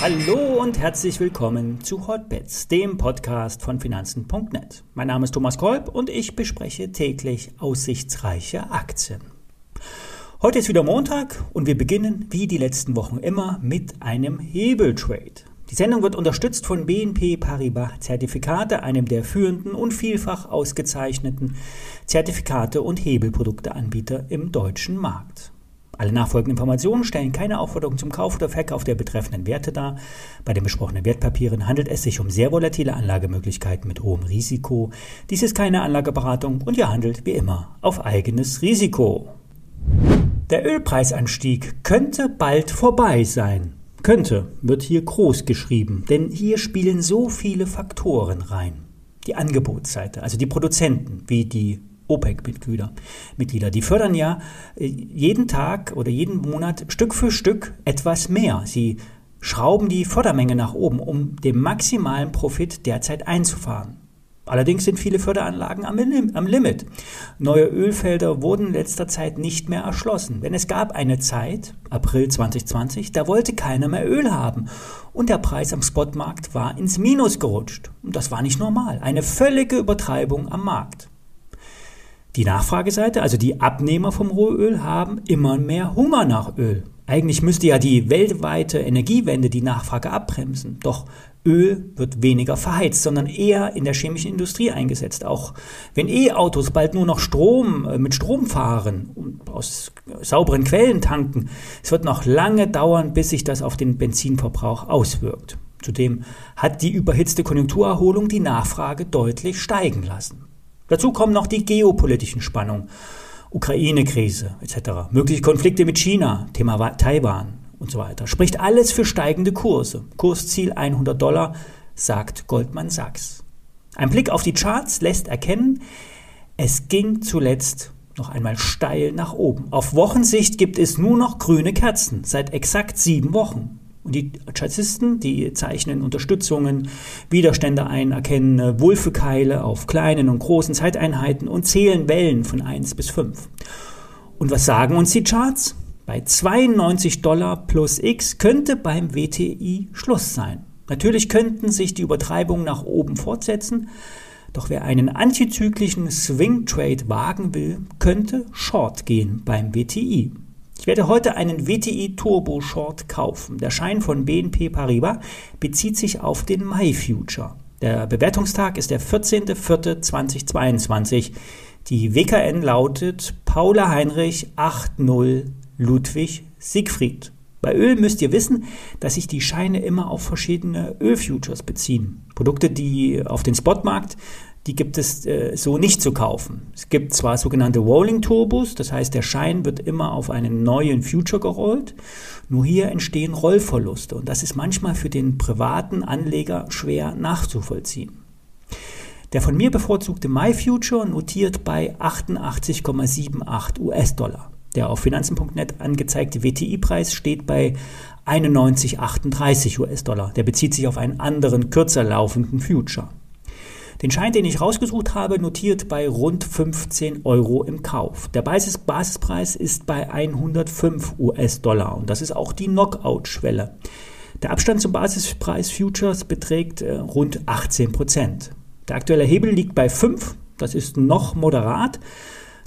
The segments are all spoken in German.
Hallo und herzlich willkommen zu Hotbits, dem Podcast von Finanzen.net. Mein Name ist Thomas Kolb und ich bespreche täglich aussichtsreiche Aktien. Heute ist wieder Montag und wir beginnen wie die letzten Wochen immer mit einem Hebeltrade. Die Sendung wird unterstützt von BNP Paribas Zertifikate, einem der führenden und vielfach ausgezeichneten Zertifikate und Hebelprodukteanbieter im deutschen Markt. Alle nachfolgenden Informationen stellen keine Aufforderung zum Kauf oder Verkauf der betreffenden Werte dar. Bei den besprochenen Wertpapieren handelt es sich um sehr volatile Anlagemöglichkeiten mit hohem Risiko. Dies ist keine Anlageberatung und ihr handelt wie immer auf eigenes Risiko. Der Ölpreisanstieg könnte bald vorbei sein. Könnte wird hier groß geschrieben, denn hier spielen so viele Faktoren rein. Die Angebotsseite, also die Produzenten wie die OPEC-Mitglieder. Mitglieder, die fördern ja äh, jeden Tag oder jeden Monat Stück für Stück etwas mehr. Sie schrauben die Fördermenge nach oben, um den maximalen Profit derzeit einzufahren. Allerdings sind viele Förderanlagen am, Limit. Neue Ölfelder wurden in letzter Zeit nicht mehr erschlossen. Denn es gab eine Zeit, April 2020, da wollte keiner mehr Öl haben. Und der Preis am Spotmarkt war ins Minus gerutscht. Und das war nicht normal. Eine völlige Übertreibung am Markt. Die Nachfrageseite, also die Abnehmer vom Rohöl, haben immer mehr Hunger nach Öl. Eigentlich müsste ja die weltweite Energiewende die Nachfrage abbremsen. Doch Öl wird weniger verheizt, sondern eher in der chemischen Industrie eingesetzt. Auch wenn E-Autos bald nur noch Strom äh, mit Strom fahren und aus sauberen Quellen tanken, es wird noch lange dauern, bis sich das auf den Benzinverbrauch auswirkt. Zudem hat die überhitzte Konjunkturerholung die Nachfrage deutlich steigen lassen. Dazu kommen noch die geopolitischen Spannungen, Ukraine-Krise etc., mögliche Konflikte mit China, Thema Taiwan und so weiter. Spricht alles für steigende Kurse. Kursziel 100 Dollar, sagt Goldman Sachs. Ein Blick auf die Charts lässt erkennen, es ging zuletzt noch einmal steil nach oben. Auf Wochensicht gibt es nur noch grüne Kerzen seit exakt sieben Wochen. Und die Chartisten, die zeichnen Unterstützungen, Widerstände ein, erkennen Wulfekeile auf kleinen und großen Zeiteinheiten und zählen Wellen von 1 bis 5. Und was sagen uns die Charts? Bei 92 Dollar plus X könnte beim WTI Schluss sein. Natürlich könnten sich die Übertreibungen nach oben fortsetzen, doch wer einen antizyklischen Swing Trade wagen will, könnte Short gehen beim WTI. Ich werde heute einen WTI Turbo Short kaufen. Der Schein von BNP Paribas bezieht sich auf den Mai Future. Der Bewertungstag ist der 14.04.2022. Die WKN lautet Paula Heinrich 80 Ludwig Siegfried. Bei Öl müsst ihr wissen, dass sich die Scheine immer auf verschiedene Ölfutures beziehen. Produkte, die auf den Spotmarkt die gibt es äh, so nicht zu kaufen. Es gibt zwar sogenannte Rolling Turbos, das heißt der Schein wird immer auf einen neuen Future gerollt, nur hier entstehen Rollverluste und das ist manchmal für den privaten Anleger schwer nachzuvollziehen. Der von mir bevorzugte MyFuture notiert bei 88,78 US-Dollar. Der auf Finanzen.net angezeigte WTI-Preis steht bei 91,38 US-Dollar. Der bezieht sich auf einen anderen, kürzer laufenden Future. Den Schein, den ich rausgesucht habe, notiert bei rund 15 Euro im Kauf. Der Basis Basispreis ist bei 105 US-Dollar und das ist auch die Knockout-Schwelle. Der Abstand zum Basispreis Futures beträgt äh, rund 18 Prozent. Der aktuelle Hebel liegt bei 5, das ist noch moderat.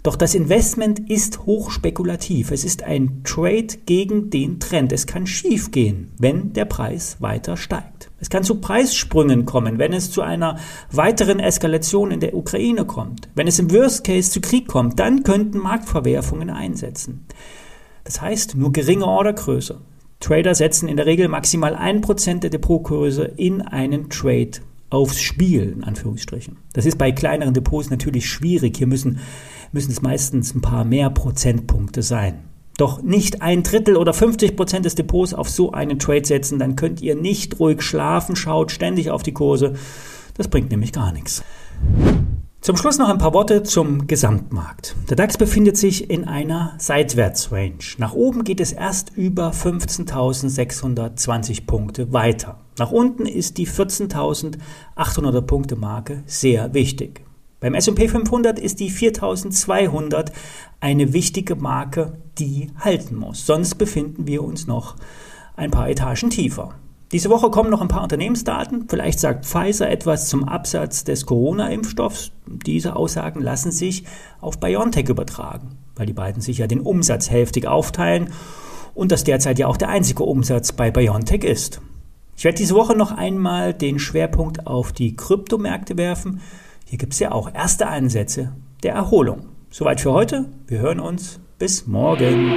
Doch das Investment ist hochspekulativ. Es ist ein Trade gegen den Trend. Es kann schiefgehen, wenn der Preis weiter steigt. Es kann zu Preissprüngen kommen, wenn es zu einer weiteren Eskalation in der Ukraine kommt. Wenn es im Worst Case zu Krieg kommt, dann könnten Marktverwerfungen einsetzen. Das heißt, nur geringe Ordergröße. Trader setzen in der Regel maximal 1% der Depotgröße in einen Trade aufs Spiel, in Anführungsstrichen. Das ist bei kleineren Depots natürlich schwierig. Hier müssen, müssen es meistens ein paar mehr Prozentpunkte sein. Doch nicht ein Drittel oder 50 Prozent des Depots auf so einen Trade setzen, dann könnt ihr nicht ruhig schlafen, schaut ständig auf die Kurse. Das bringt nämlich gar nichts. Zum Schluss noch ein paar Worte zum Gesamtmarkt. Der DAX befindet sich in einer Seitwärtsrange. Nach oben geht es erst über 15.620 Punkte weiter. Nach unten ist die 14.800 Punkte Marke sehr wichtig. Beim S&P 500 ist die 4200 eine wichtige Marke, die halten muss. Sonst befinden wir uns noch ein paar Etagen tiefer. Diese Woche kommen noch ein paar Unternehmensdaten. Vielleicht sagt Pfizer etwas zum Absatz des Corona-Impfstoffs. Diese Aussagen lassen sich auf BioNTech übertragen, weil die beiden sich ja den Umsatz hälftig aufteilen und das derzeit ja auch der einzige Umsatz bei BioNTech ist. Ich werde diese Woche noch einmal den Schwerpunkt auf die Kryptomärkte werfen. Hier gibt es ja auch erste Ansätze der Erholung. Soweit für heute. Wir hören uns. Bis morgen.